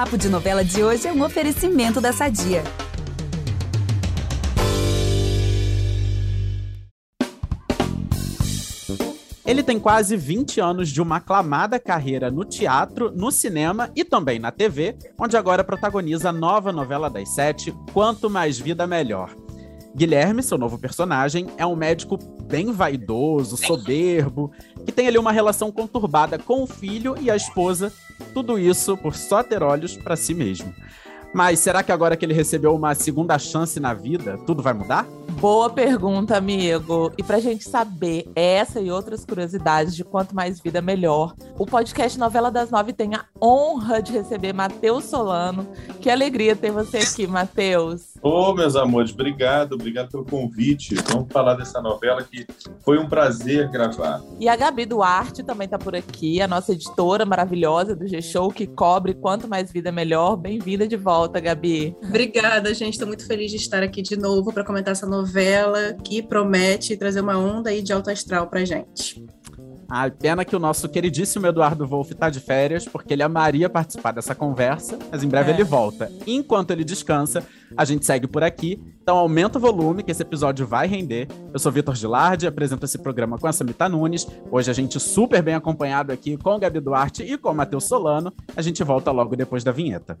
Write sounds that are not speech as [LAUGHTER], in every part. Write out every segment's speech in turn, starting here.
Papo de Novela de hoje é um oferecimento da Sadia. Ele tem quase 20 anos de uma aclamada carreira no teatro, no cinema e também na TV, onde agora protagoniza a nova novela das sete, Quanto Mais Vida Melhor. Guilherme, seu novo personagem, é um médico bem vaidoso, soberbo, que tem ali uma relação conturbada com o filho e a esposa, tudo isso por só ter olhos para si mesmo. Mas será que agora que ele recebeu uma segunda chance na vida, tudo vai mudar? Boa pergunta, amigo. E pra gente saber essa e outras curiosidades de quanto mais vida melhor, o podcast Novela das Nove tem a honra de receber Matheus Solano. Que alegria ter você aqui, Matheus. Ô, oh, meus amores, obrigado, obrigado pelo convite. Vamos falar dessa novela que foi um prazer gravar. E a Gabi Duarte também tá por aqui, a nossa editora maravilhosa do G-Show, que cobre quanto mais vida melhor. Bem-vinda de volta, Gabi. Obrigada, gente. Estou muito feliz de estar aqui de novo para comentar essa novela que promete trazer uma onda aí de alto astral pra gente. Ah, pena que o nosso queridíssimo Eduardo Wolff tá de férias, porque ele amaria participar dessa conversa, mas em breve é. ele volta. Enquanto ele descansa, a gente segue por aqui. Então aumenta o volume, que esse episódio vai render. Eu sou Vitor Gilardi, apresento esse programa com a Samita Nunes. Hoje a gente super bem acompanhado aqui com o Gabi Duarte e com o Matheus Solano. A gente volta logo depois da vinheta.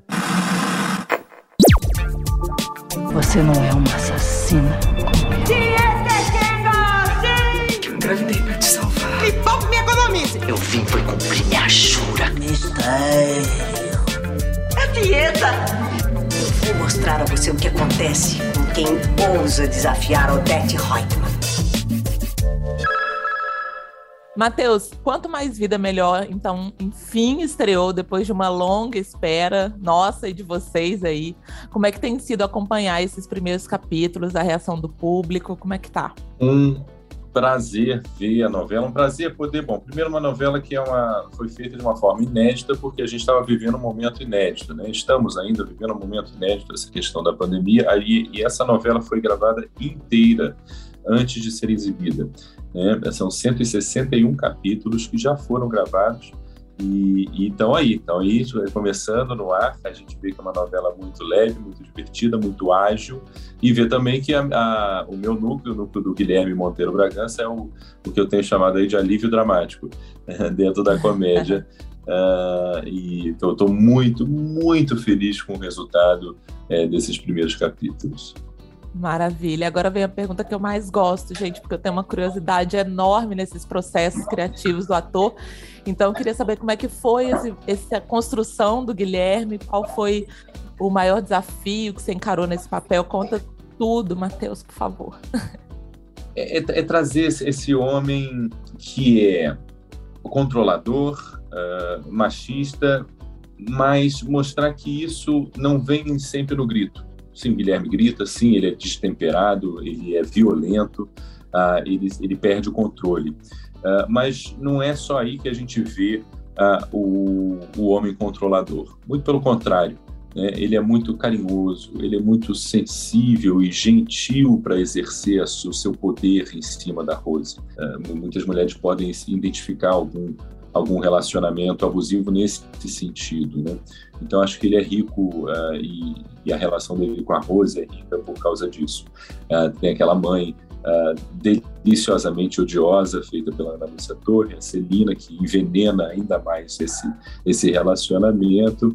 Você não é uma assassina como eu. Que eu engravidei pra te salvar. Poupe me economize. Eu vim foi cumprir minha jura. Mistério. É dieta. Eu vou mostrar a você o que acontece com quem ousa desafiar Odette Reutemann. Matheus, quanto mais vida melhor. Então, enfim, estreou depois de uma longa espera, nossa e de vocês aí. Como é que tem sido acompanhar esses primeiros capítulos, a reação do público? Como é que tá? Um prazer ver a novela, um prazer poder, bom, primeiro uma novela que é uma, foi feita de uma forma inédita porque a gente estava vivendo um momento inédito, né? Estamos ainda vivendo um momento inédito essa questão da pandemia, aí e essa novela foi gravada inteira antes de ser exibida. Né? São 161 capítulos que já foram gravados e, e então aí, então aí começando no ar, a gente vê que é uma novela muito leve, muito divertida, muito ágil e vê também que a, a, o meu núcleo, o núcleo do Guilherme Monteiro Bragança é o, o que eu tenho chamado aí de alívio dramático [LAUGHS] dentro da comédia. Uh, [LAUGHS] e então, estou muito, muito feliz com o resultado é, desses primeiros capítulos. Maravilha. Agora vem a pergunta que eu mais gosto, gente, porque eu tenho uma curiosidade enorme nesses processos criativos do ator. Então, eu queria saber como é que foi esse, essa construção do Guilherme, qual foi o maior desafio que você encarou nesse papel. Conta tudo, Matheus, por favor. É, é, é trazer esse homem que é controlador, uh, machista, mas mostrar que isso não vem sempre no grito Sim, Guilherme grita, sim, ele é destemperado, ele é violento, uh, ele, ele perde o controle. Uh, mas não é só aí que a gente vê uh, o, o homem controlador. Muito pelo contrário, né? ele é muito carinhoso, ele é muito sensível e gentil para exercer o seu poder em cima da Rose. muitas mulheres podem identificar algum algum relacionamento abusivo nesse sentido, né? Então acho que ele é rico uh, e, e, a relação dele com a Rose é rica por causa disso. Uh, tem aquela mãe uh, deliciosamente odiosa feita pela Ana Lúcia Torre, a Celina que envenena ainda mais esse esse relacionamento.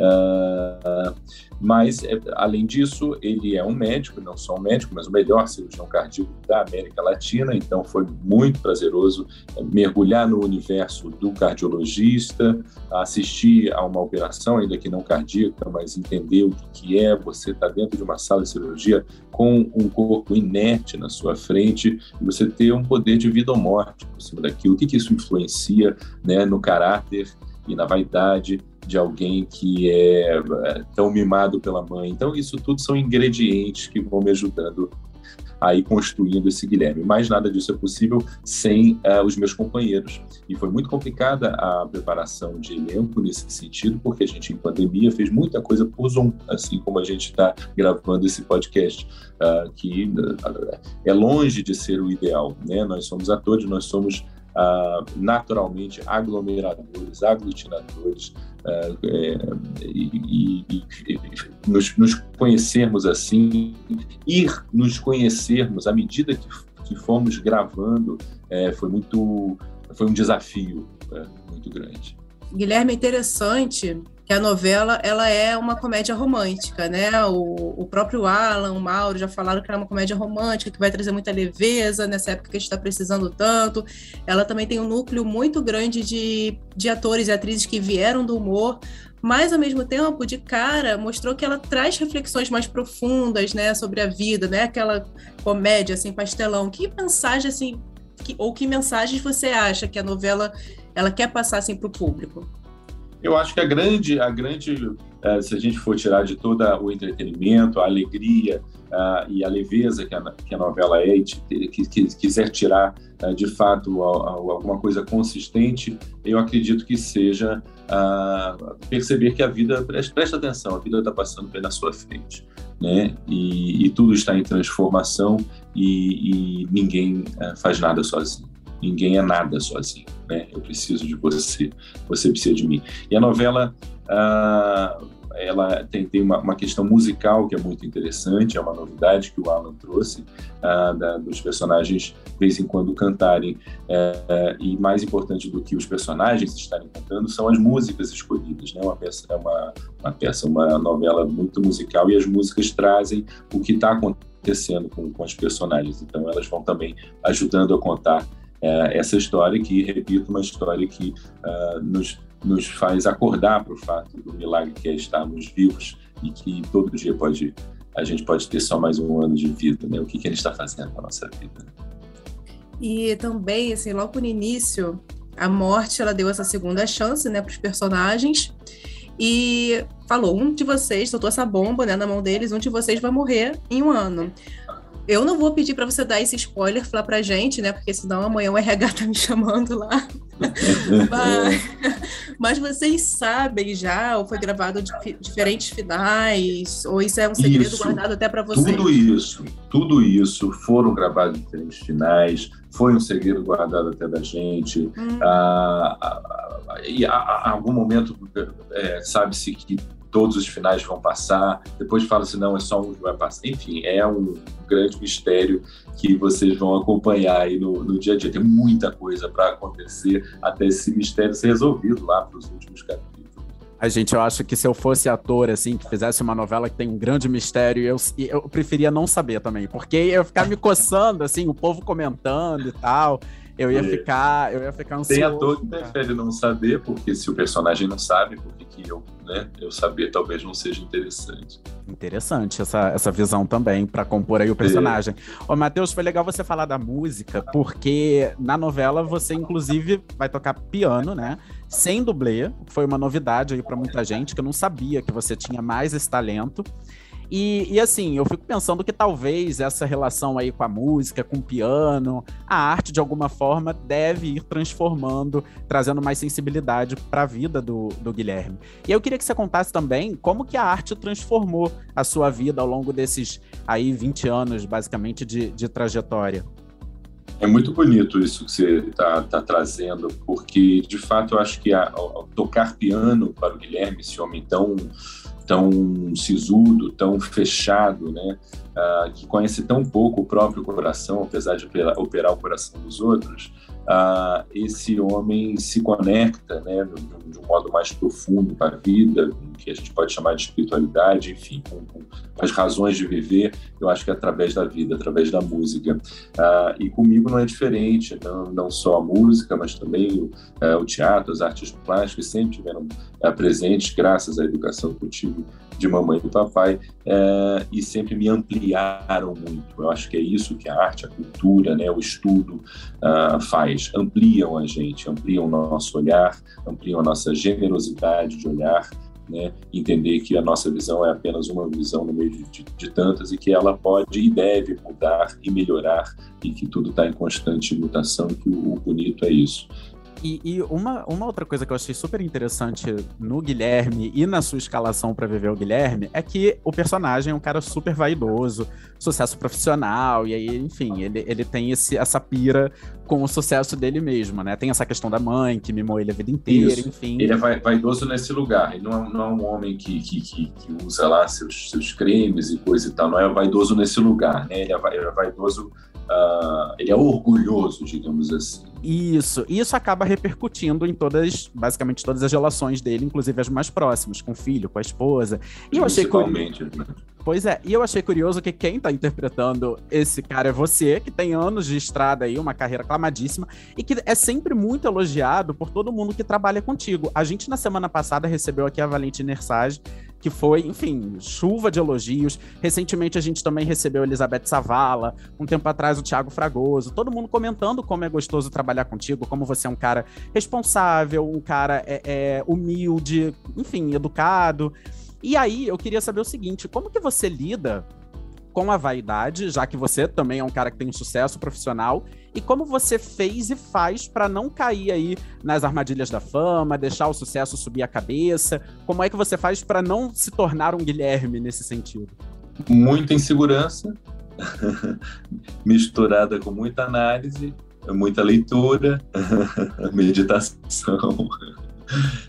Uh, mas, é, além disso, ele é um médico, não só um médico, mas o melhor cirurgião cardíaco da América Latina, então foi muito prazeroso é, mergulhar no universo do cardiologista, assistir a uma operação, ainda que não cardíaca, mas entender o que é você estar tá dentro de uma sala de cirurgia com um corpo inerte na sua frente e você ter um poder de vida ou morte por cima daquilo. O que, que isso influencia né, no caráter e na vaidade de alguém que é, é tão mimado pela mãe. Então, isso tudo são ingredientes que vão me ajudando a ir construindo esse Guilherme. Mas nada disso é possível sem uh, os meus companheiros. E foi muito complicada a preparação de elenco nesse sentido, porque a gente, em pandemia, fez muita coisa por Zoom, assim como a gente está gravando esse podcast, uh, que uh, é longe de ser o ideal. Né? Nós somos atores, nós somos uh, naturalmente aglomeradores, aglutinadores, uh, é, e, e, e nos, nos, conhecermos assim, ir nos conhecermos à medida que, que fomos gravando, é, foi muito, foi um desafio é, muito grande. Guilherme, é interessante que a novela ela é uma comédia romântica, né? O, o próprio Alan, o Mauro já falaram que é uma comédia romântica que vai trazer muita leveza nessa época que a gente está precisando tanto. Ela também tem um núcleo muito grande de, de atores e atrizes que vieram do humor, mas ao mesmo tempo, de cara, mostrou que ela traz reflexões mais profundas, né, sobre a vida, né? Aquela comédia assim pastelão. Que mensagem assim, que, ou que mensagens você acha que a novela ela quer passar assim para o público? Eu acho que a grande, a grande, eh, se a gente for tirar de todo o entretenimento, a alegria uh, e a leveza que a, que a novela é, e que, que, quiser tirar uh, de fato alguma coisa consistente, eu acredito que seja uh, perceber que a vida, preste atenção, a vida está passando na sua frente, né? E, e tudo está em transformação e, e ninguém faz nada sozinho. Ninguém é nada sozinho, né? Eu preciso de você, você precisa de mim. E a novela, ah, ela tem, tem uma, uma, questão musical que é muito interessante, é uma novidade que o Alan trouxe, ah, da, dos personagens de vez em quando cantarem. É, e mais importante do que os personagens estarem cantando são as músicas escolhidas, né? Uma peça é uma, uma peça, uma novela muito musical e as músicas trazem o que está acontecendo com, com as personagens. Então elas vão também ajudando a contar é, essa história que, repito, uma história que uh, nos, nos faz acordar para o fato do milagre que é estarmos vivos e que todo dia pode a gente pode ter só mais um ano de vida, né? O que, que gente está fazendo com a nossa vida? E também, assim, logo no início, a morte ela deu essa segunda chance, né, para os personagens e falou: um de vocês soltou essa bomba, né, na mão deles, um de vocês vai morrer em um ano. Eu não vou pedir para você dar esse spoiler lá pra gente, né? Porque senão amanhã o RH tá me [LAUGHS] chamando lá. mas, mas, vocês sabem já, ou foi gravado de diferentes finais, ou isso é um segredo isso, guardado até para vocês? Tudo isso, tudo isso foram gravados diferentes finais, foi um segredo guardado até da gente. Hum. Ah, ah, ah, e a, a, algum momento é, sabe-se que todos os finais vão passar, depois fala-se, não, é só um que vai passar. Enfim, é um grande mistério que vocês vão acompanhar aí no, no dia a dia. Tem muita coisa para acontecer até esse mistério ser resolvido lá para os últimos capítulos. A gente, eu acho que se eu fosse ator, assim, que fizesse uma novela que tem um grande mistério, eu, eu preferia não saber também, porque eu ficar me coçando, assim, o povo comentando e tal eu ia ficar, eu ia ficar ansioso. Tem ator que prefere não saber, porque se o personagem não sabe, porque que eu, né, eu saber talvez não seja interessante. Interessante essa, essa visão também para compor aí o personagem. É. Ô, Matheus, foi legal você falar da música, porque na novela você inclusive vai tocar piano, né? Sem dublê, foi uma novidade aí para muita gente que eu não sabia que você tinha mais esse talento. E, e, assim, eu fico pensando que talvez essa relação aí com a música, com o piano, a arte de alguma forma deve ir transformando, trazendo mais sensibilidade para a vida do, do Guilherme. E eu queria que você contasse também como que a arte transformou a sua vida ao longo desses aí 20 anos, basicamente, de, de trajetória. É muito bonito isso que você está tá trazendo, porque de fato eu acho que a, a, tocar piano para o Guilherme, esse homem tão tão sisudo, tão fechado, né? Uh, que conhece tão pouco o próprio coração, apesar de operar, o coração dos outros, uh, esse homem se conecta, né, de, um modo mais profundo com a vida, que a gente pode chamar de espiritualidade, enfim, com, com, as razões de viver, eu acho que é através da vida, através da música. Uh, e comigo não é diferente, não, não só a música, mas também o, o teatro, as artes plásticas sempre tiveram presentes, graças à educação que eu tive de mamãe e papai, é, e sempre me ampliaram muito. Eu acho que é isso que a arte, a cultura, né, o estudo uh, faz. Ampliam a gente, ampliam o nosso olhar, ampliam a nossa generosidade de olhar, né, entender que a nossa visão é apenas uma visão no meio de, de, de tantas e que ela pode e deve mudar e melhorar e que tudo está em constante mutação, que o, o bonito é isso. E, e, uma, uma outra coisa que eu achei super interessante no Guilherme e na sua escalação para viver o Guilherme é que o personagem é um cara super vaidoso, sucesso profissional, e aí, enfim, ele, ele tem esse, essa pira com o sucesso dele mesmo, né? Tem essa questão da mãe que mimou ele a vida inteira, Isso. enfim. Ele é vaidoso nesse lugar, ele não é, não é um homem que, que, que, que, usa lá seus, seus cremes e coisa e tal, não é vaidoso nesse lugar, né? Ele é, é vaidoso Uh, ele é orgulhoso, digamos assim. Isso, e isso acaba repercutindo em todas, basicamente todas as relações dele, inclusive as mais próximas, com o filho, com a esposa. E eu achei. Né? Pois é, e eu achei curioso que quem tá interpretando esse cara é você, que tem anos de estrada aí, uma carreira aclamadíssima, e que é sempre muito elogiado por todo mundo que trabalha contigo. A gente, na semana passada, recebeu aqui a Valentina Ersage, que foi, enfim, chuva de elogios. Recentemente a gente também recebeu Elizabeth Savala, um tempo atrás o Thiago Fragoso, todo mundo comentando como é gostoso trabalhar contigo, como você é um cara responsável, um cara é, é, humilde, enfim, educado. E aí eu queria saber o seguinte: como que você lida com a vaidade, já que você também é um cara que tem um sucesso profissional, e como você fez e faz para não cair aí nas armadilhas da fama, deixar o sucesso subir a cabeça? Como é que você faz para não se tornar um Guilherme nesse sentido? Muita insegurança, [LAUGHS] misturada com muita análise, muita leitura, [LAUGHS] meditação.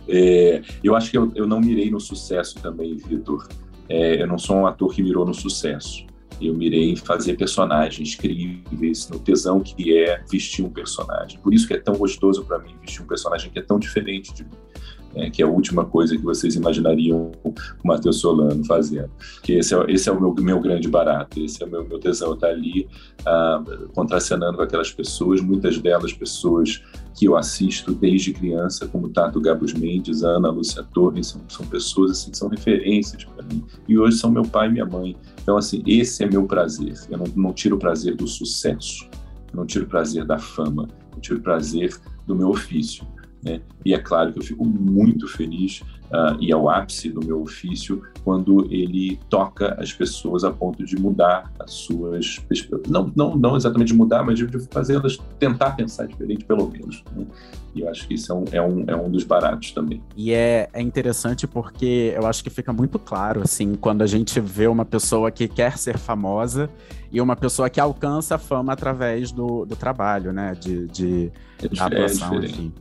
É, eu acho que eu, eu, não mirei no sucesso também, Vitor. É, eu não sou um ator que mirou no sucesso eu mirei em fazer personagens críveis, no tesão que é vestir um personagem. Por isso que é tão gostoso para mim vestir um personagem que é tão diferente de mim é, que é a última coisa que vocês imaginariam o Matheus Solano fazendo. Que esse é, esse é o meu, meu grande barato, esse é o meu, meu tesão, estar tá ali ah, contracenando com aquelas pessoas, muitas delas pessoas que eu assisto desde criança, como Tato Gabos Mendes, Ana Lúcia Torres, são, são pessoas assim, que são referências para mim. E hoje são meu pai e minha mãe. Então, assim, esse é meu prazer. Eu não, não tiro o prazer do sucesso, eu não tiro o prazer da fama, eu tiro o prazer do meu ofício. Né? E é claro que eu fico muito feliz uh, e ao ápice do meu ofício quando ele toca as pessoas a ponto de mudar as suas não não não exatamente de mudar, mas de, de fazê-las tentar pensar diferente pelo menos. Né? E eu acho que isso é um, é um, é um dos baratos também. E é, é interessante porque eu acho que fica muito claro assim quando a gente vê uma pessoa que quer ser famosa e uma pessoa que alcança a fama através do, do trabalho, né? De, de é, da atuação, é enfim.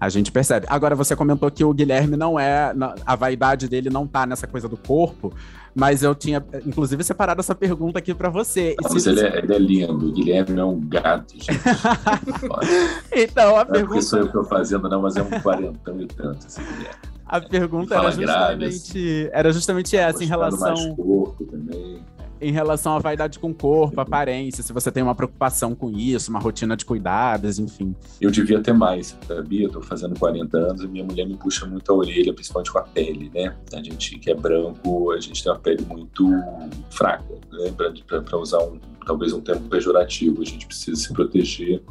A gente percebe. Agora, você comentou que o Guilherme não é. A vaidade dele não tá nessa coisa do corpo, mas eu tinha, inclusive, separado essa pergunta aqui para você. Não, mas ele, é, ele, é, lindo. O Guilherme é um gato, gente. [LAUGHS] então, a não pergunta. Não é sou eu que estou fazendo, não, mas é um quarentão e tanto, esse Guilherme. A pergunta era justamente, era justamente essa, em relação. Mais corpo também em relação à vaidade com o corpo, aparência, se você tem uma preocupação com isso, uma rotina de cuidados, enfim. Eu devia ter mais, sabia? Eu tô fazendo 40 anos e minha mulher me puxa muito a orelha, principalmente com a pele, né? A gente que é branco, a gente tem uma pele muito fraca, né? Para usar um, talvez um termo pejorativo, a gente precisa se proteger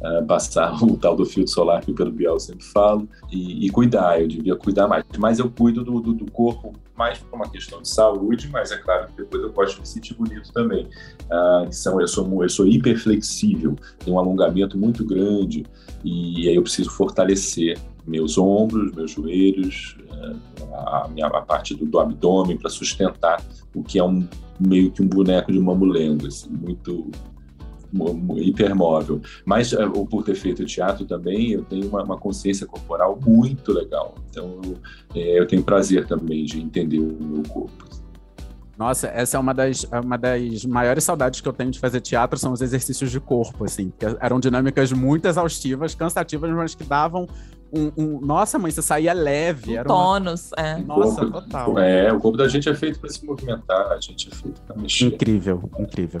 uh, passar [LAUGHS] o tal do filtro solar que o Pedro Biel sempre fala e, e, cuidar, eu devia cuidar mais. Mas eu cuido do, do, do corpo mais por uma questão de saúde, mas é claro que depois eu posso me sentir bonito também. Uh, são, eu, sou, eu sou hiperflexível, tenho um alongamento muito grande e aí eu preciso fortalecer meus ombros, meus joelhos, uh, a, minha, a parte do, do abdômen para sustentar o que é um meio que um boneco de mamulengo, assim, muito hipermóvel. Mas eh, por ter feito teatro também, eu tenho uma, uma consciência corporal muito legal. Então, eu, é, eu tenho prazer também de entender o meu corpo. Nossa, essa é uma das, é uma das maiores saudades que eu tenho de fazer teatro, são os exercícios de corpo, assim. Que eram dinâmicas muito exaustivas, cansativas, mas que davam um, um, nossa, mãe, você saía leve. Um era tônus, uma... é. Nossa, corpo, total. É, o corpo da gente é feito para se movimentar, a gente é feito para mexer. Incrível, incrível.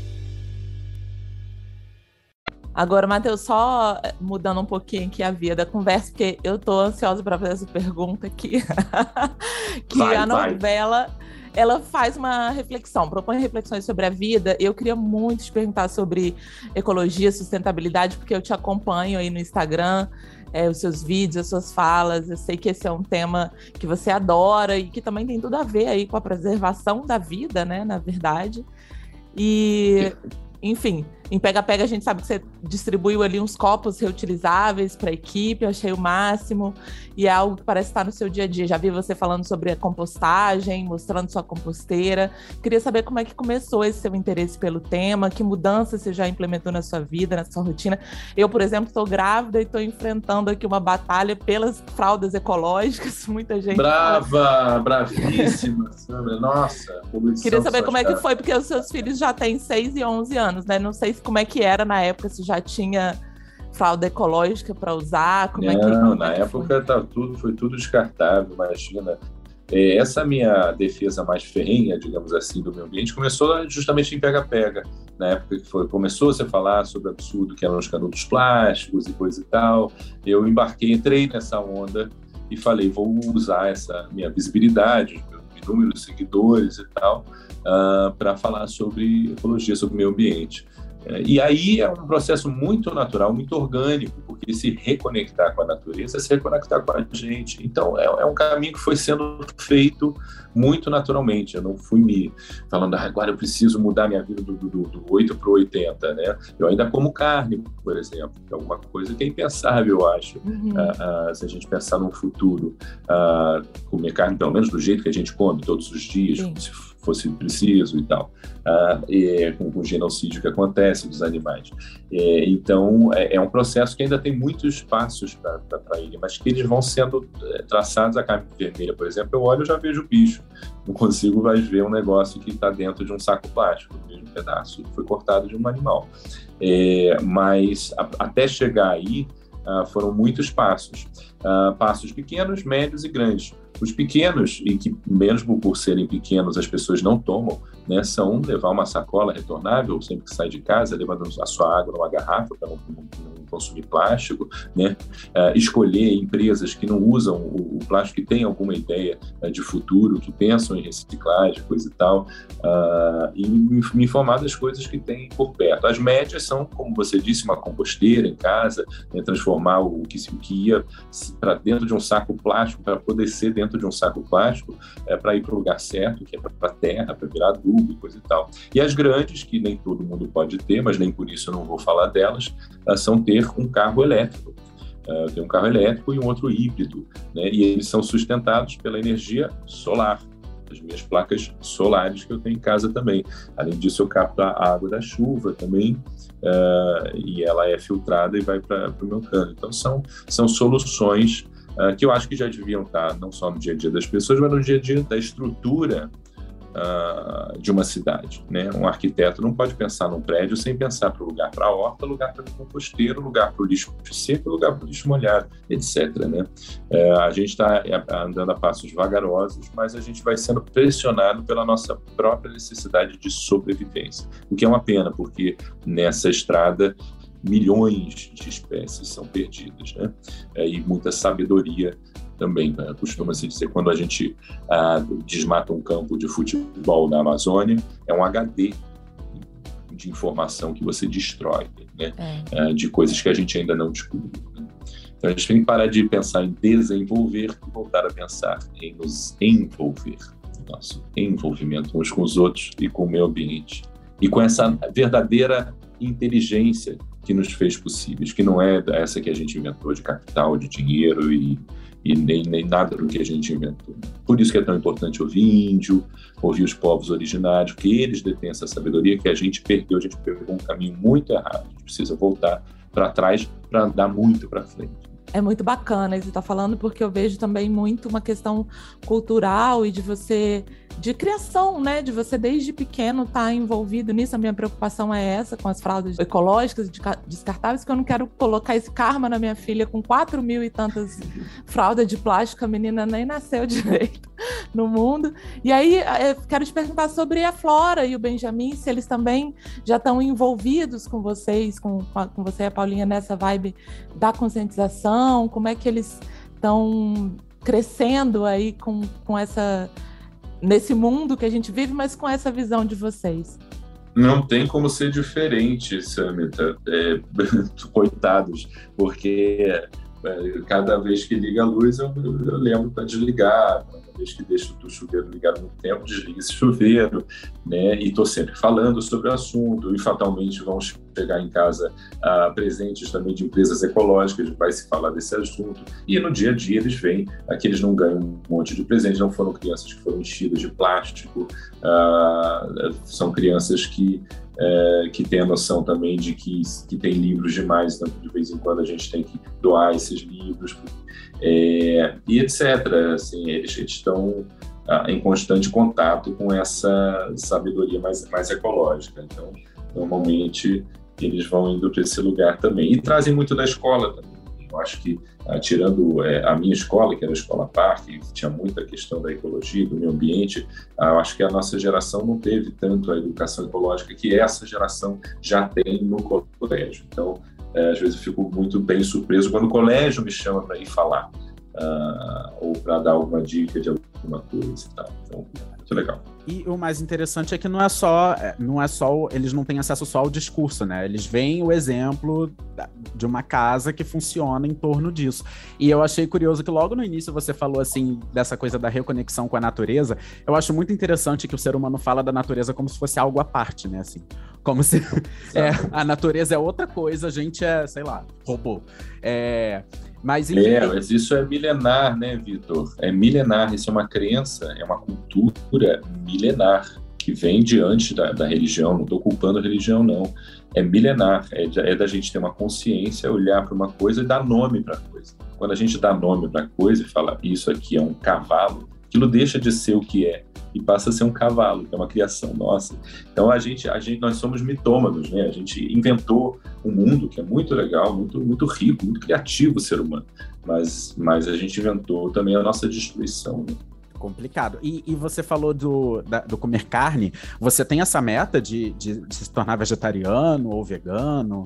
Agora, Matheus, só eh, mudando um pouquinho aqui a via da conversa, porque eu tô ansiosa para fazer essa pergunta aqui. [LAUGHS] que vai, a novela, vai. ela faz uma reflexão, propõe reflexões sobre a vida. Eu queria muito te perguntar sobre ecologia, sustentabilidade, porque eu te acompanho aí no Instagram. É, os seus vídeos, as suas falas. Eu sei que esse é um tema que você adora e que também tem tudo a ver aí com a preservação da vida, né? Na verdade. E, enfim, em Pega Pega, a gente sabe que você distribuiu ali uns copos reutilizáveis para a equipe, eu achei o máximo. E é algo que parece estar no seu dia a dia. Já vi você falando sobre a compostagem, mostrando sua composteira. Queria saber como é que começou esse seu interesse pelo tema, que mudanças você já implementou na sua vida, na sua rotina. Eu, por exemplo, estou grávida e estou enfrentando aqui uma batalha pelas fraldas ecológicas. [LAUGHS] Muita gente. Brava, bravíssima, Sandra. Nossa, Queria saber como é que foi, porque os seus filhos já têm 6 e 11 anos, né? Não sei se como é que era na época, se já tinha fralda ecológica para usar, como Não, é que Não, na é época tá tudo, foi tudo descartável, imagina. É, essa minha defesa mais ferrenha, digamos assim, do meio ambiente começou justamente em pega-pega. Na época que foi, começou -se a falar sobre o absurdo que eram os canudos plásticos e coisa e tal, eu embarquei, entrei nessa onda e falei, vou usar essa minha visibilidade, meu número de seguidores e tal, uh, ah, para falar sobre ecologia, sobre o meio ambiente. E aí é um processo muito natural, muito orgânico, porque se reconectar com a natureza é se reconectar com a gente. Então é, é um caminho que foi sendo feito muito naturalmente. Eu não fui me falando, ah, agora eu preciso mudar minha vida do, do, do 8 para o 80, né? Eu ainda como carne, por exemplo, que é alguma coisa que é impensável, eu acho, uhum. uh, uh, se a gente pensar no futuro. Uh, comer carne, pelo menos do jeito que a gente come todos os dias, Sim. se fosse preciso e tal, uh, e, com, o genocídio que acontece dos animais. E, então, é, é, um processo que ainda tem muitos passos para ele, mas que eles vão sendo eh, traçados. A carne vermelha, por exemplo, eu olho e já vejo o bicho. Não consigo mais ver um negócio que está dentro de um saco plástico, o mesmo pedaço, foi cortado de um animal. É, mas a, até chegar aí, uh, foram muitos passos. Uh, passos pequenos, médios e grandes. Os pequenos, e que mesmo por serem pequenos as pessoas não tomam, né, são levar uma sacola retornável sempre que sai de casa, levando a sua água numa garrafa para não, não, consumir plástico, né, uh, escolher empresas que não usam o, o plástico, que têm alguma ideia uh, de futuro, que pensam em reciclagem, coisa e tal, uh, e me, informar das coisas que tem por perto. As médias são, como você disse, uma composteira em casa, né, transformar o que, o que ia para dentro de um saco plástico para poder ser dentro de um saco plástico é, para ir para o lugar certo, que é para a terra, para virar adubo e coisa e tal. E as grandes, que nem todo mundo pode ter, mas nem por isso eu não vou falar delas, são ter um carro elétrico. Uh, tem um carro elétrico e um outro híbrido, né? e eles são sustentados pela energia solar, as minhas placas solares que eu tenho em casa também. Além disso, eu capto a água da chuva também, uh, e ela é filtrada e vai para o meu cano. Então, são, são soluções uh, que eu acho que já deviam estar não só no dia a dia das pessoas, mas no dia a dia da estrutura uh, de uma cidade. Né? Um arquiteto não pode pensar num prédio sem pensar para o lugar para a horta, lugar para o composteiro, lugar para o lixo seco, lugar para o lixo molhado, etc. Né? Uh, a gente está é, andando a passos vagarosos, mas a gente vai sendo pressionado pela nossa própria necessidade de sobrevivência, o que é uma pena, porque nessa estrada milhões de espécies são perdidas, né? É, e muita sabedoria também. Né? Costuma-se dizer quando a gente ah, desmata um campo de futebol na Amazônia, é um HD de informação que você destrói, né? É. Ah, de coisas que a gente ainda não descobriu. Né? Então a gente tem que parar de pensar em desenvolver e voltar a pensar em nos envolver, nosso envolvimento uns com os outros e com o meio ambiente. E com essa verdadeira inteligência que nos fez possíveis, que não é essa que a gente inventou de capital, de dinheiro e e nem, nem nada do que a gente inventou. Por isso que é tão importante ouvir índio, ouvir os povos originários, que eles detêm essa sabedoria que a gente perdeu, a gente pegou um caminho muito errado. A gente precisa voltar para trás para andar muito para frente. É muito bacana isso que está falando, porque eu vejo também muito uma questão cultural e de você de criação, né? De você desde pequeno estar tá envolvido nisso. A minha preocupação é essa, com as fraldas ecológicas descartáveis, que eu não quero colocar esse karma na minha filha com 4 mil e tantas fraldas de plástico. A menina nem nasceu [LAUGHS] direito no mundo. E aí, eu quero te perguntar sobre a Flora e o Benjamin, se eles também já estão envolvidos com vocês, com, com você e a Paulinha, nessa vibe da conscientização, como é que eles estão crescendo aí com, com essa nesse mundo que a gente vive, mas com essa visão de vocês. Não tem como ser diferente, Samita. É, [LAUGHS] coitados, porque cada vez que liga a luz eu, eu lembro para desligar, vez que deixo o chuveiro ligado no tempo, desliga esse chuveiro, né? E estou sempre falando sobre o assunto e fatalmente vão chegar em casa ah, presentes também de empresas ecológicas, vai se falar desse assunto. E no dia a dia eles veem que eles não ganham um monte de presentes, não foram crianças que foram enchidas de plástico, ah, são crianças que é, que tem a noção também de que, que tem livros demais, então de vez em quando a gente tem que doar esses livros, é, e etc. Assim, eles, estão ah, em constante contato com essa sabedoria mais, mais ecológica. Então, normalmente, eles vão indo para esse lugar também. E trazem muito da escola também. Eu acho que, ah, tirando é, a minha escola, que era a Escola Parque, tinha muita questão da ecologia, do meio ambiente, ah, eu acho que a nossa geração não teve tanto a educação ecológica que essa geração já tem no colégio. Então, é, às vezes eu fico muito bem surpreso quando o colégio me chama para ir falar uh, ou para dar alguma dica de alguma coisa e tal. Então, muito legal. E o mais interessante é que não é só, é, não é só, eles não têm acesso só ao discurso, né? Eles veem o exemplo de uma casa que funciona em torno disso. E eu achei curioso que logo no início você falou assim dessa coisa da reconexão com a natureza. Eu acho muito interessante que o ser humano fala da natureza como se fosse algo à parte, né? Assim, como se [LAUGHS] é, a natureza é outra coisa, a gente é, sei lá, robô. É, mas, enfim... é, mas isso é milenar, né, Vitor? É milenar, isso é uma crença, é uma cultura milenar que vem diante da, da religião. Não estou culpando a religião, não. É milenar, é, é da gente ter uma consciência, olhar para uma coisa e dar nome para a coisa. Quando a gente dá nome para a coisa e fala isso aqui é um cavalo, aquilo deixa de ser o que é e passa a ser um cavalo, que é uma criação nossa. Então a gente, a gente, nós somos mitômanos, né? A gente inventou um mundo que é muito legal, muito, muito rico, muito criativo o ser humano, mas, mas a gente inventou também a nossa destruição. Né? complicado. E, e, você falou do, da, do comer carne. Você tem essa meta de, de, de, se tornar vegetariano ou vegano?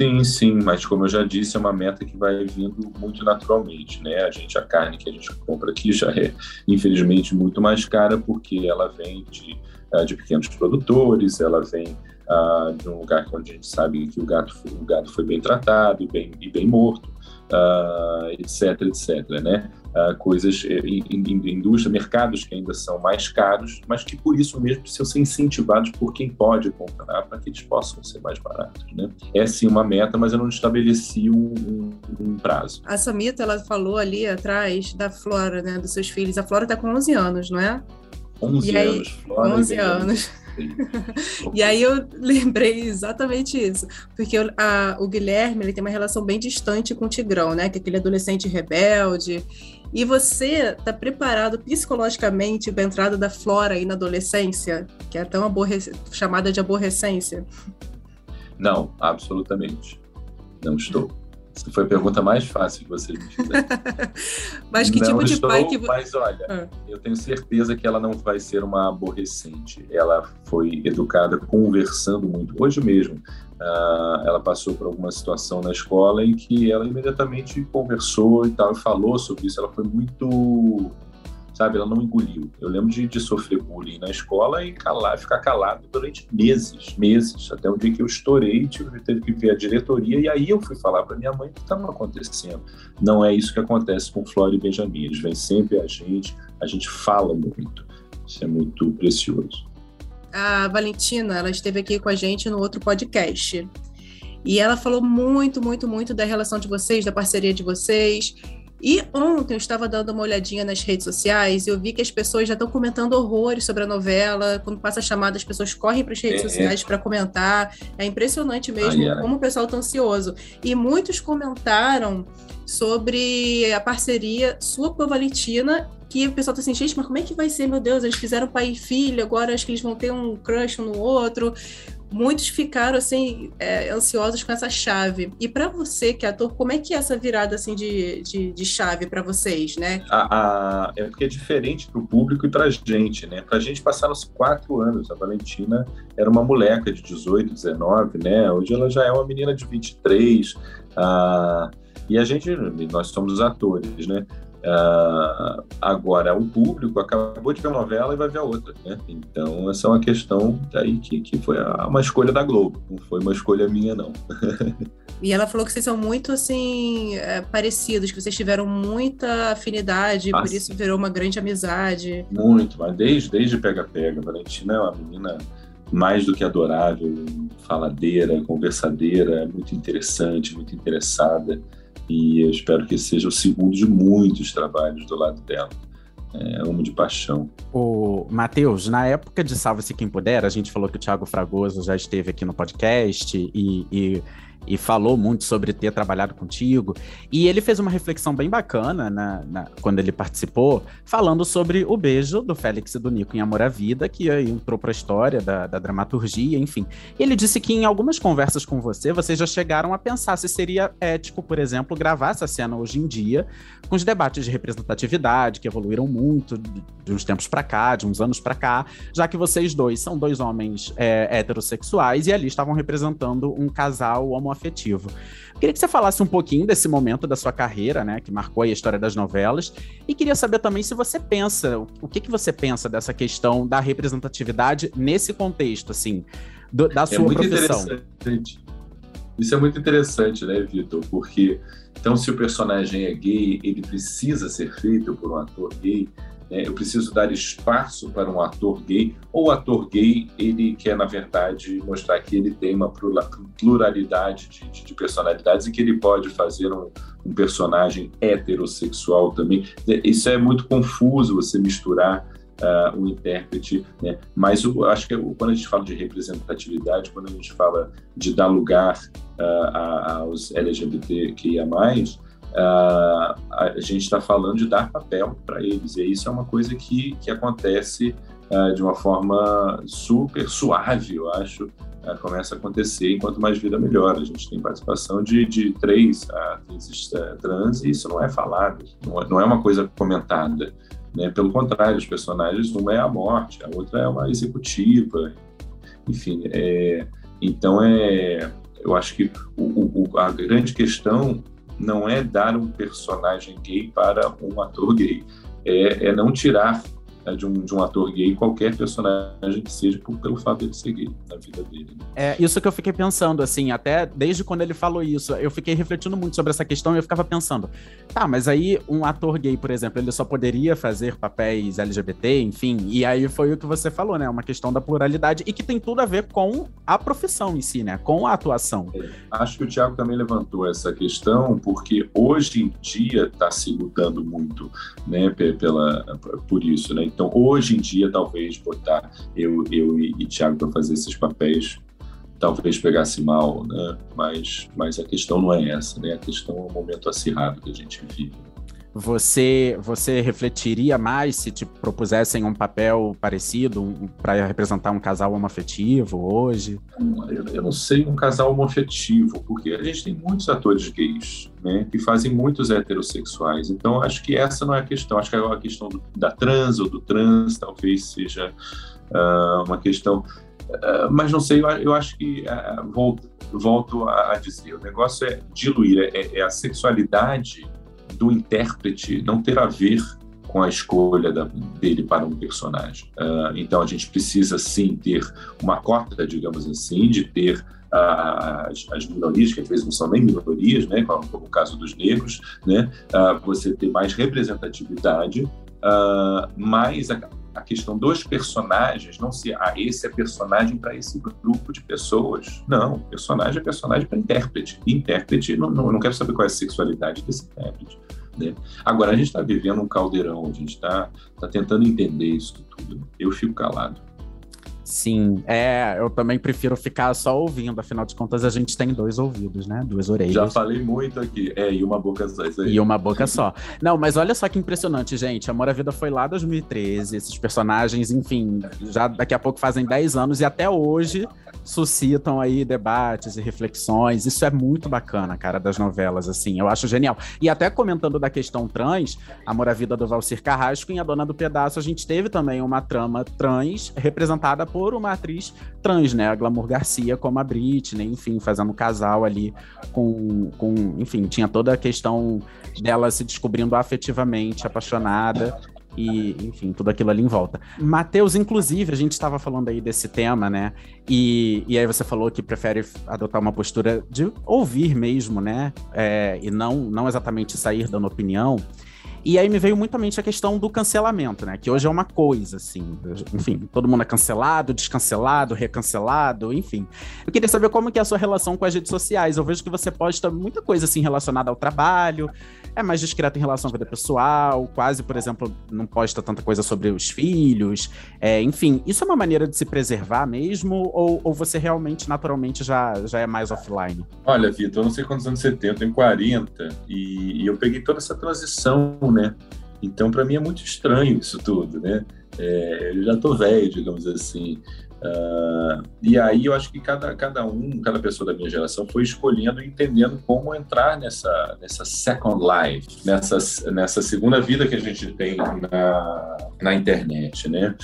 Sim, sim, mas como eu já disse, é uma meta que vai vindo muito naturalmente, né? A gente, a carne que a gente compra aqui já é, infelizmente, muito mais cara porque ela vem de, eh, de pequenos produtores, ela vem uh, de um lugar onde a gente sabe que o gato, o gato foi bem tratado e bem, e bem morto, etc, etc, né? Coisas em, em, indústria, mercados que ainda são mais caros, mas que por isso mesmo precisam ser incentivados por quem pode comprar para que eles possam ser mais baratos. Né? É sim uma meta, mas eu não estabeleci um, um, um prazo. A Samita ela falou ali atrás da Flora, né, dos seus filhos. A Flora está com 11 anos, não é? 11 e anos. Aí, Flora 11 anos. [LAUGHS] e aí eu lembrei exatamente isso, porque a, o Guilherme ele tem uma relação bem distante com o Tigrão, né? Que é aquele adolescente rebelde. E você está preparado psicologicamente para a entrada da Flora aí na adolescência, que é tão aborre... chamada de aborrecência? Não, absolutamente. Não estou. Essa foi a pergunta mais fácil que vocês me fizeram. [LAUGHS] mas que não tipo de estou, pai que Mas olha, ah. eu tenho certeza que ela não vai ser uma aborrecente. Ela foi educada conversando muito. Hoje mesmo, uh, ela passou por alguma situação na escola em que ela imediatamente conversou e tal, falou sobre isso. Ela foi muito sabe? Ela não engoliu. Eu lembro de, de sofrer bullying na escola e calar, ficar calado durante meses, meses, até o dia que eu estourei, tive, teve que ver a diretoria e aí eu fui falar para minha mãe o que estava acontecendo. Não é isso que acontece com Flora e Benjamin. Eles vêm sempre a gente, a gente fala muito. Isso é muito precioso. A Valentina, ela esteve aqui com a gente no outro podcast. E ela falou muito, muito, muito da relação de vocês, da parceria de vocês. E ontem eu estava dando uma olhadinha nas redes sociais e eu vi que as pessoas já estão comentando horrores sobre a novela. Quando passa a chamada, as pessoas correm para as redes é, sociais para comentar. É impressionante mesmo ai, ai. como o pessoal está ansioso. E muitos comentaram sobre a parceria sua com a Valentina que o pessoal tá assim, gente, mas como é que vai ser, meu Deus? Eles fizeram pai e filho, agora acho que eles vão ter um crush um no outro. Muitos ficaram assim é, ansiosos com essa chave. E para você, que é ator, como é que é essa virada assim de, de, de chave para vocês, né? A, a, é porque é diferente para o público e para a gente, né? Para a gente passaram-se quatro anos. A Valentina era uma moleca de 18, 19, né? Hoje ela já é uma menina de 23. Ah, e a gente, nós somos atores, né? Uh, agora, o público acabou de ver uma novela e vai ver a outra, né? Então, essa é uma questão daí que, que foi uma escolha da Globo, não foi uma escolha minha, não. [LAUGHS] e ela falou que vocês são muito, assim, é, parecidos, que vocês tiveram muita afinidade, ah, por isso virou uma grande amizade. Muito, mas desde, desde Pega-Pega. Valentina é uma menina mais do que adorável, faladeira, conversadeira, muito interessante, muito interessada e eu espero que seja o segundo de muitos trabalhos do lado dela. É, amo de paixão. O Matheus, na época de Salve-se Quem Puder, a gente falou que o Thiago Fragoso já esteve aqui no podcast e, e e falou muito sobre ter trabalhado contigo. E ele fez uma reflexão bem bacana na, na, quando ele participou, falando sobre o beijo do Félix e do Nico em Amor à Vida, que aí entrou para a história da, da, dramaturgia, enfim. Ele disse que em algumas conversas com você, vocês já chegaram a pensar se seria ético, por exemplo, gravar essa cena hoje em dia, com os debates de representatividade, que evoluíram muito de uns tempos para cá, de uns anos para cá, já que vocês dois são dois homens é, heterossexuais e ali estavam representando um casal homoafetivo afetivo. Queria que você falasse um pouquinho desse momento da sua carreira, né, que marcou a história das novelas, e queria saber também se você pensa, o que, que você pensa dessa questão da representatividade nesse contexto, assim, do, da é sua é muito profissão. Interessante. Isso é muito interessante, né, Vitor? Porque então, se o personagem é gay, ele precisa ser feito por um ator gay eu preciso dar espaço para um ator gay, ou o ator gay, ele quer, na verdade, mostrar que ele tem uma pluralidade de, de, de personalidades e que ele pode fazer um, um, personagem heterossexual também. É, isso é muito confuso, você misturar uh, o intérprete, né? mas eu acho que é quando a gente fala de representatividade, quando a gente fala de dar lugar uh, aos LGBTQIA+, uh, a gente está falando de dar papel para eles. E isso é uma coisa que, que acontece uh, de uma forma super suave, eu acho. Uh, começa a acontecer enquanto mais vida melhor. A gente tem participação de, de três atrizes trans e isso não é falado, não é, não é uma coisa comentada. Né? Pelo contrário, os personagens, uma é a morte, a outra é uma executiva, enfim. É, então, é, eu acho que o, o, a grande questão não é dar um personagem gay para um ator gay, é, é não tirar de, um, de um ator gay qualquer personagem que seja por, pelo fato de ele ser gay na vida dele. Né? É isso que eu fiquei pensando, assim, até desde quando ele falou isso, eu fiquei refletindo muito sobre essa questão e eu ficava pensando, tá, mas aí um ator gay, por exemplo, ele só poderia fazer papéis LGBT, enfim, e aí foi o que você falou, né? Uma questão da pluralidade e que tem tudo a ver com a profissão em si, né? Com a atuação. É, acho que o Thiago também levantou essa questão porque hoje em dia está se lutando muito, né, pela, por isso, né? Então, hoje em dia, talvez botar eu, eu e, e Thiago para fazer esses papéis talvez pegasse mal, né? Mas, mas a questão não é essa, né? A questão é o momento acirrado que a gente vive. Você, você refletiria mais se te propusessem um papel parecido um, para representar um casal homoafetivo hoje? Eu, eu, não sei um casal homoafetivo, porque a gente tem muitos atores gays, né, que fazem muitos heterossexuais. Então, acho que essa não é a questão. Acho que a questão do, da trans ou do trans talvez seja uh, uma questão. Uh, mas não sei, eu, eu acho que uh, volto, volto a, a, dizer, o negócio é diluir, é, é a sexualidade do intérprete não ter a ver com a escolha da, dele para um personagem. Uh, então a gente precisa sim ter uma cota, digamos assim, de ter uh, as, as, minorias, que às vezes não são nem minorias, né, como, como o caso dos negros, né, uh, você ter mais representatividade, mas a, a, questão dos personagens não se ah, esse é personagem para esse grupo de pessoas. Não, personagem é personagem para intérprete. Intérprete, não, não, não quero saber qual é a sexualidade desse intérprete. Né? Agora, a gente está vivendo um caldeirão, a gente está tá tentando entender isso tudo. Eu fico calado. Sim, é, eu também prefiro ficar só ouvindo, afinal de contas a gente tem dois ouvidos, né? Duas orelhas. Já falei muito aqui, é, e uma boca só, isso aí. E uma boca só. Não, mas olha só que impressionante, gente, Amor à Vida foi lá 2013, esses personagens, enfim, já daqui a pouco fazem 10 anos e até hoje suscitam aí debates e reflexões, isso é muito bacana, cara, das novelas, assim, eu acho genial. E até comentando da questão trans, Amor à Vida do Valcir Carrasco em A Dona do Pedaço, a gente teve também uma trama trans representada por uma atriz trans, né? A Glamour Garcia como a Britney, enfim, fazendo um casal ali com, com, enfim, tinha toda a questão dela se descobrindo afetivamente apaixonada e, enfim, tudo aquilo ali em volta. Matheus, inclusive, a gente estava falando aí desse tema, né? E, e aí você falou que prefere adotar uma postura de ouvir mesmo, né? É, e não, não exatamente sair dando opinião. E aí me veio muito à mente a questão do cancelamento, né? Que hoje é uma coisa, assim. Enfim, todo mundo é cancelado, descancelado, recancelado, enfim. Eu queria saber como que é a sua relação com as redes sociais. Eu vejo que você posta muita coisa, assim, relacionada ao trabalho, é mais discreto em relação à vida pessoal, quase, por exemplo, não posta tanta coisa sobre os filhos. É, enfim, isso é uma maneira de se preservar mesmo? Ou, ou você realmente, naturalmente, já, já é mais offline? Olha, Vitor, eu não sei quantos anos você tem, eu tenho 40, e, e eu peguei toda essa transição né? Então, para mim é muito estranho isso tudo, né? É, eu já estou velho, digamos assim. Uh, e aí eu acho que cada, cada um, cada pessoa da minha geração foi escolhendo e entendendo como entrar nessa, nessa second life, nessa, nessa segunda vida que a gente tem na, na internet, né?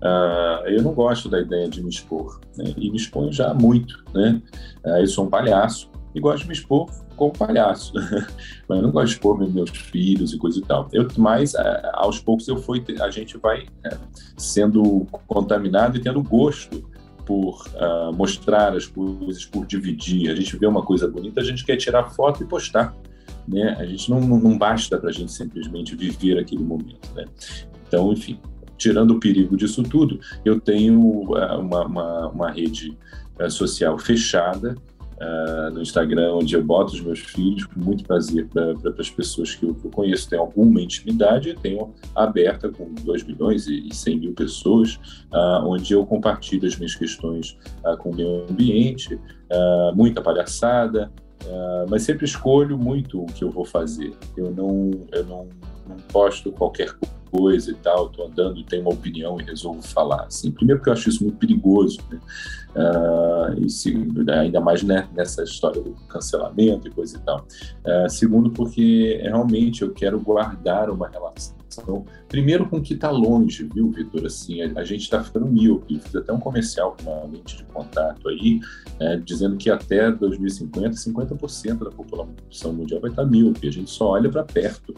Uh, eu não gosto da ideia de me expor, né? e me exponho já muito, né? Uh, eu sou um palhaço e gosto de me expor como palhaço, [LAUGHS] mas eu não gosto de expor meus filhos e coisa e tal. Eu, mas é, aos poucos eu fui, a gente vai é, sendo contaminado e tendo gosto por uh, mostrar as coisas, por dividir. A gente vê uma coisa bonita, a gente quer tirar foto e postar. Né? A gente não, não basta para a gente simplesmente viver aquele momento. Né? Então, enfim, tirando o perigo disso tudo, eu tenho uh, uma, uma, uma rede uh, social fechada uh, no Instagram, onde eu boto os meus filhos com muito prazer para pra, as pessoas que eu, que eu, conheço, tem alguma intimidade, tenho aberta com 2 milhões e, e 100 mil pessoas, uh, onde eu compartilho as minhas questões uh, com o meio ambiente, muita palhaçada, mas sempre escolho muito o que eu vou fazer. Eu não, eu não, não posto qualquer coisa e tal, estou andando, tenho uma opinião e resolvo falar. Assim. Primeiro porque eu acho isso muito perigoso, né? Uh, ainda mais né, nessa história do cancelamento e coisa e tal. Uh, segundo, porque realmente eu quero guardar uma relação. Primeiro com o que está longe, viu, Vitor? Assim, a, a gente está ficando míope. Fiz até um comercial com uma lente de contato aí, é, dizendo que até 2050, 50% da população mundial vai estar tá míope. A gente só olha para perto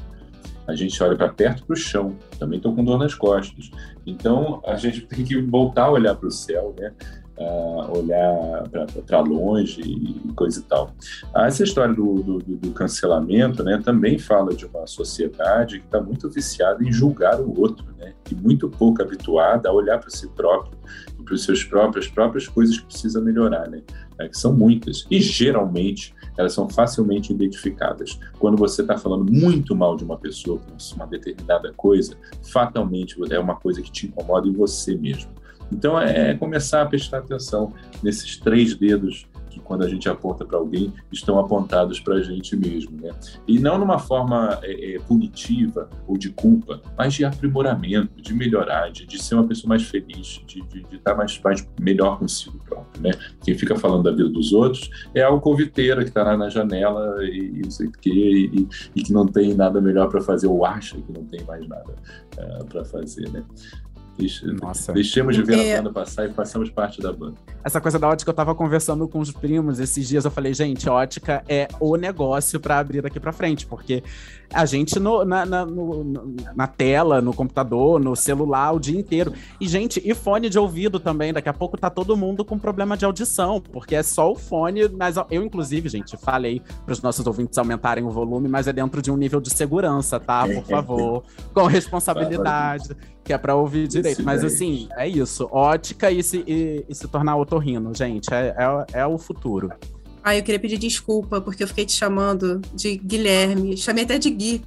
a gente olha para perto para o chão, também estou com dor nas costas. Então a gente tem que voltar a olhar para o céu, né? uh, olhar para longe e coisa e tal. Ah, essa história do, do, do, cancelamento né, também fala de uma sociedade que está muito viciada em julgar o outro, né, e muito pouco habituada a olhar para si próprio e para as suas próprias, próprias coisas que precisa melhorar, né, é, que são muitas. E geralmente elas são facilmente identificadas. Quando você está falando muito mal de uma pessoa por uma determinada coisa, fatalmente é uma coisa que te incomoda em você mesmo. Então, é começar a prestar atenção nesses três dedos que, quando a gente aponta para alguém, estão apontados para a gente mesmo. Né? E não numa forma é, é, punitiva ou de culpa, mas de aprimoramento, de melhorar, de, de ser uma pessoa mais feliz, de, estar mais, mais melhor consigo próprio. Né? Quem fica falando da vida dos outros é a alcoviteira que está lá na janela e, não sei o quê, e, e, que não tem nada melhor para fazer, ou acha que não tem mais nada uh, para fazer. Né? Nossa. Deixemos de ver é... a banda passar e façamos parte da banda. Essa coisa da ótica, eu tava conversando com os primos esses dias, eu falei, gente, ótica é o negócio para abrir daqui para frente, porque a gente no, na, na, no, na tela, no computador, no celular o dia inteiro. E, gente, e fone de ouvido também, daqui a pouco tá todo mundo com problema de audição, porque é só o fone, mas eu, inclusive, gente, falei para os nossos ouvintes aumentarem o volume, mas é dentro de um nível de segurança, tá? Por favor, com [LAUGHS] responsabilidade que é para ouvir direito. Mas assim, é isso. Ótica e se, e, e se tornar otorrino, gente. É, é, é, o futuro. Ah, eu queria pedir desculpa, porque eu fiquei te chamando de Guilherme. Chamei até de Gui.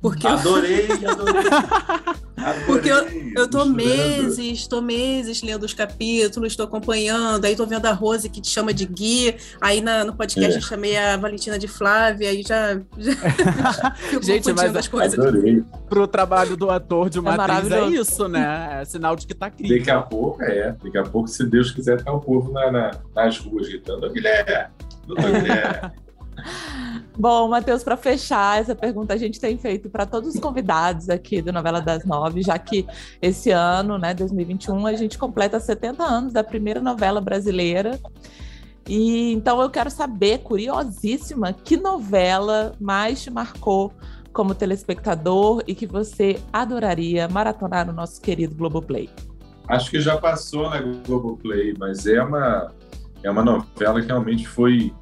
Porque adorei, adorei. [LAUGHS] Porque eu, eu tô meses, tô meses lendo os capítulos, tô acompanhando, aí tô vendo a Rose que te chama de Gui, aí na, no podcast é. eu chamei a Valentina de Flávia, aí já, já [LAUGHS] [LAUGHS] Gente, mas as coisas. Adorei. Pro trabalho do ator de uma é atriz é isso, né? É sinal de que tá crítico. Daqui a pouco, é. Daqui a pouco, se Deus quiser, tá o povo na, na, nas ruas gritando, Guilherme, doutor Guilherme. Bom, Matheus, para fechar essa pergunta, a gente tem feito para todos os convidados aqui do Novela das Nove, já que esse ano, né, 2021, a gente completa 70 anos da primeira novela brasileira. E então eu quero saber, curiosíssima, que novela mais te marcou como telespectador e que você adoraria maratonar no nosso querido Globoplay? Acho que já passou na Globoplay, mas é uma, é uma novela que realmente foi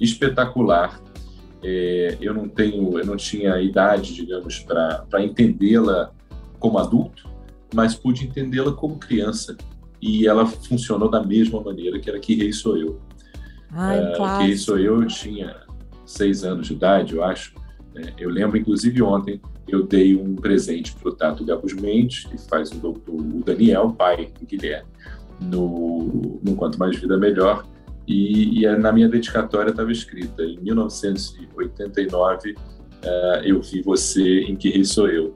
espetacular. É, eu não tenho, eu não tinha idade, digamos, para entendê-la como adulto, mas pude entendê-la como criança. E ela funcionou da mesma maneira que era Que Rei Sou Eu. Ai, uh, que Rei Sou Eu, eu tinha seis anos de idade, eu acho. É, eu lembro, inclusive, ontem eu dei um presente para o Tato Gabus Mendes, que faz o, doutor, o Daniel, pai do Guilherme, no, no Quanto Mais Vida Melhor. E, e na minha dedicatória estava escrita: em 1989 uh, eh, eu vi você em Que Rei Sou Eu,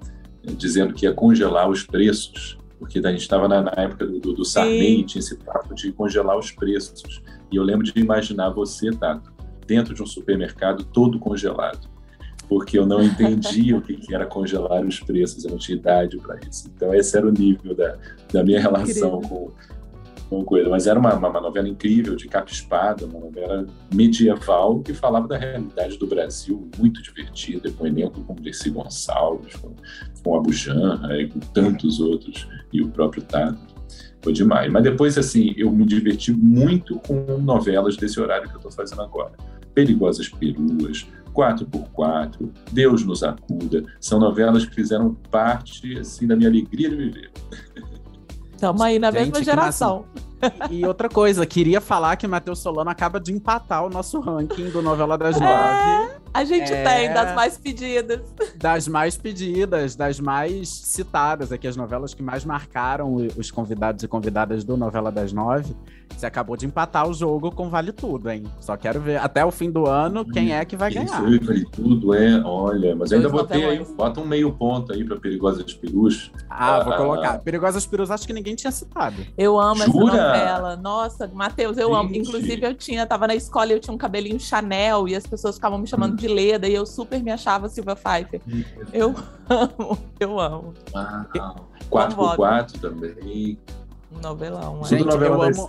dizendo que ia congelar os preços, porque a gente estava na, na, época do, do, do Sarney, tinha esse papo de congelar os preços. E eu lembro de imaginar você, Tato, dentro de um supermercado todo congelado porque eu não entendia o que era congelar os preços, eu não tinha idade para isso. Então, esse era o nível da, da minha relação com, Mas era uma, uma, novela incrível, de capa espada, uma novela medieval que falava da realidade do Brasil, muito divertida, com elenco como Dercy Gonçalves, com, com Abu Janra e com tantos outros, e o próprio Tato. Foi demais. Mas depois, assim, eu me diverti muito com novelas desse horário que eu estou fazendo agora. Perigosas Peruas, 4x4, Deus nos acuda. São novelas que fizeram parte, assim, da minha alegria de viver. Estamos aí na Gente, mesma geração. E, e, outra coisa, queria falar que Matheus Solano acaba de empatar o nosso ranking do Novela das é, Nove. A gente é, tem, das mais pedidas. Das mais pedidas, das mais citadas, aqui as novelas que mais marcaram os convidados e convidadas do Novela das Nove. Você acabou de empatar o jogo com Vale Tudo, hein? Só quero ver até o fim do ano quem é que vai ganhar. Isso, Vale Tudo, é. Olha, mas ainda botei aí, bota um meio ponto aí pra Perigosas Perus. Ah, ah, vou colocar. Perigosas Perus acho que ninguém tinha citado. Eu amo Jura? essa novela. Nossa, Matheus, eu Gente. amo. Inclusive, eu tinha, tava na escola e eu tinha um cabelinho Chanel e as pessoas ficavam me chamando. De Leda e eu super me achava Silva Pfeiffer. Eu amo, eu amo. Uau. 4x4 também. Novelão, é. Gente, novela eu amo,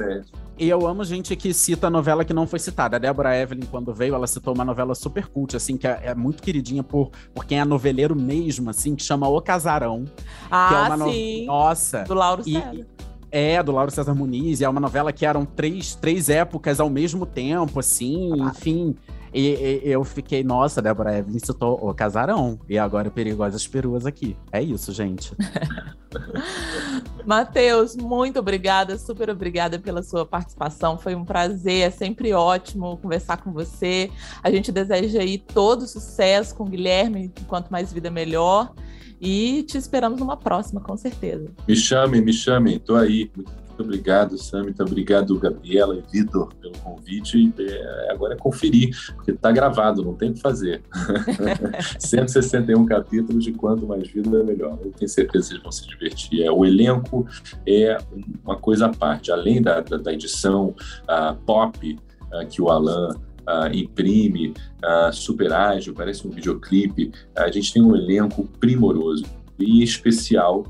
e eu amo gente que cita novela que não foi citada. A Débora Evelyn, quando veio, ela citou uma novela super cult, assim, que é, é muito queridinha por, por quem é noveleiro mesmo, assim, que chama O Casarão. Ah, que é uma sim. No... Nossa. Do Lauro e, César. É, do Lauro César Muniz, e é uma novela que eram três, três épocas ao mesmo tempo, assim, ah. enfim. E, e, eu fiquei, nossa, Débora Evelyn citou o casarão. E agora Perigosas Peruas aqui. É isso, gente. [LAUGHS] Matheus, muito obrigada, super obrigada pela sua participação. Foi um prazer, é sempre ótimo conversar com você. A gente deseja aí todo sucesso com o Guilherme, quanto mais vida melhor. E te esperamos numa próxima, com certeza. Me chame, me chame, estou aí. Muito obrigado, Samita. Obrigado, Gabriela e Vitor, pelo convite. E, é, agora é conferir, porque está gravado, não tem o que fazer. [LAUGHS] [LAUGHS] 161 capítulos de quanto mais vida é melhor. Eu tenho certeza que vocês vão se divertir. É, o elenco é uma coisa à parte. Além da, da, da edição uh, pop uh, que o Alan Uh, imprime, uh, super ágil, parece um videoclipe. Uh, a gente tem um elenco primoroso e especial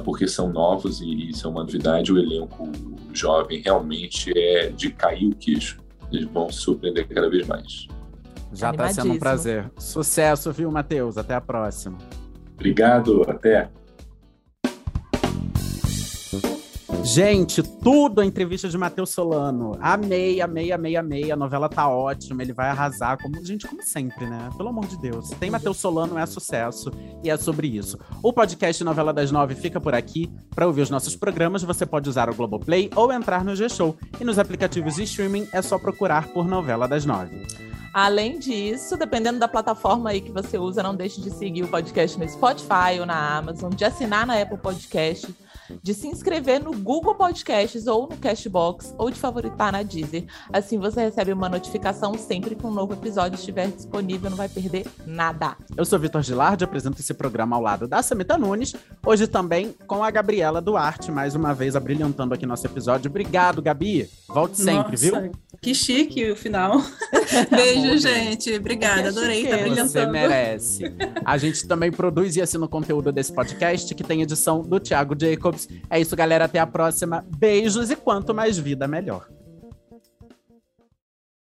porque são novos e isso é uma novidade. O elenco jovem realmente é de cair o queixo. Eles vão se surpreender cada vez mais. Já está sendo um prazer. Sucesso, viu, Matheus? Até a próxima. Obrigado, até. Gente, tudo a entrevista de Matheus Solano. Amei, amei, amei, amei. A novela tá ótima, ele vai arrasar, como gente, como sempre, né? Pelo amor de Deus. Tem Matheus Solano, é sucesso. E é sobre isso. O podcast Novela das Nove fica por aqui. Para ouvir os nossos programas, você pode usar o Globoplay ou entrar no G-Show. E nos aplicativos de streaming é só procurar por Novela das Nove. Além disso, dependendo da plataforma aí que você usa, não deixe de seguir o podcast no Spotify ou na Amazon, de assinar na Apple Podcast de se inscrever no Google Podcasts ou no Cashbox ou de favoritar na Deezer. Assim você recebe uma notificação sempre que um novo episódio estiver disponível, não vai perder nada. Eu sou Vitor Gilardi, apresento esse programa ao lado da Samita Nunes, hoje também com a Gabriela Duarte, mais uma vez abrilhantando aqui nosso episódio. Obrigado, Gabi. Volte sempre, Nossa, viu? Que chique o final. [LAUGHS] Beijo, gente. Obrigada, adorei estar chique. Você brilhantando. merece. A gente também produz e assina o conteúdo desse podcast, que tem edição do Thiago Jacobs. É isso, galera. Até a próxima. Beijos e quanto mais vida, melhor.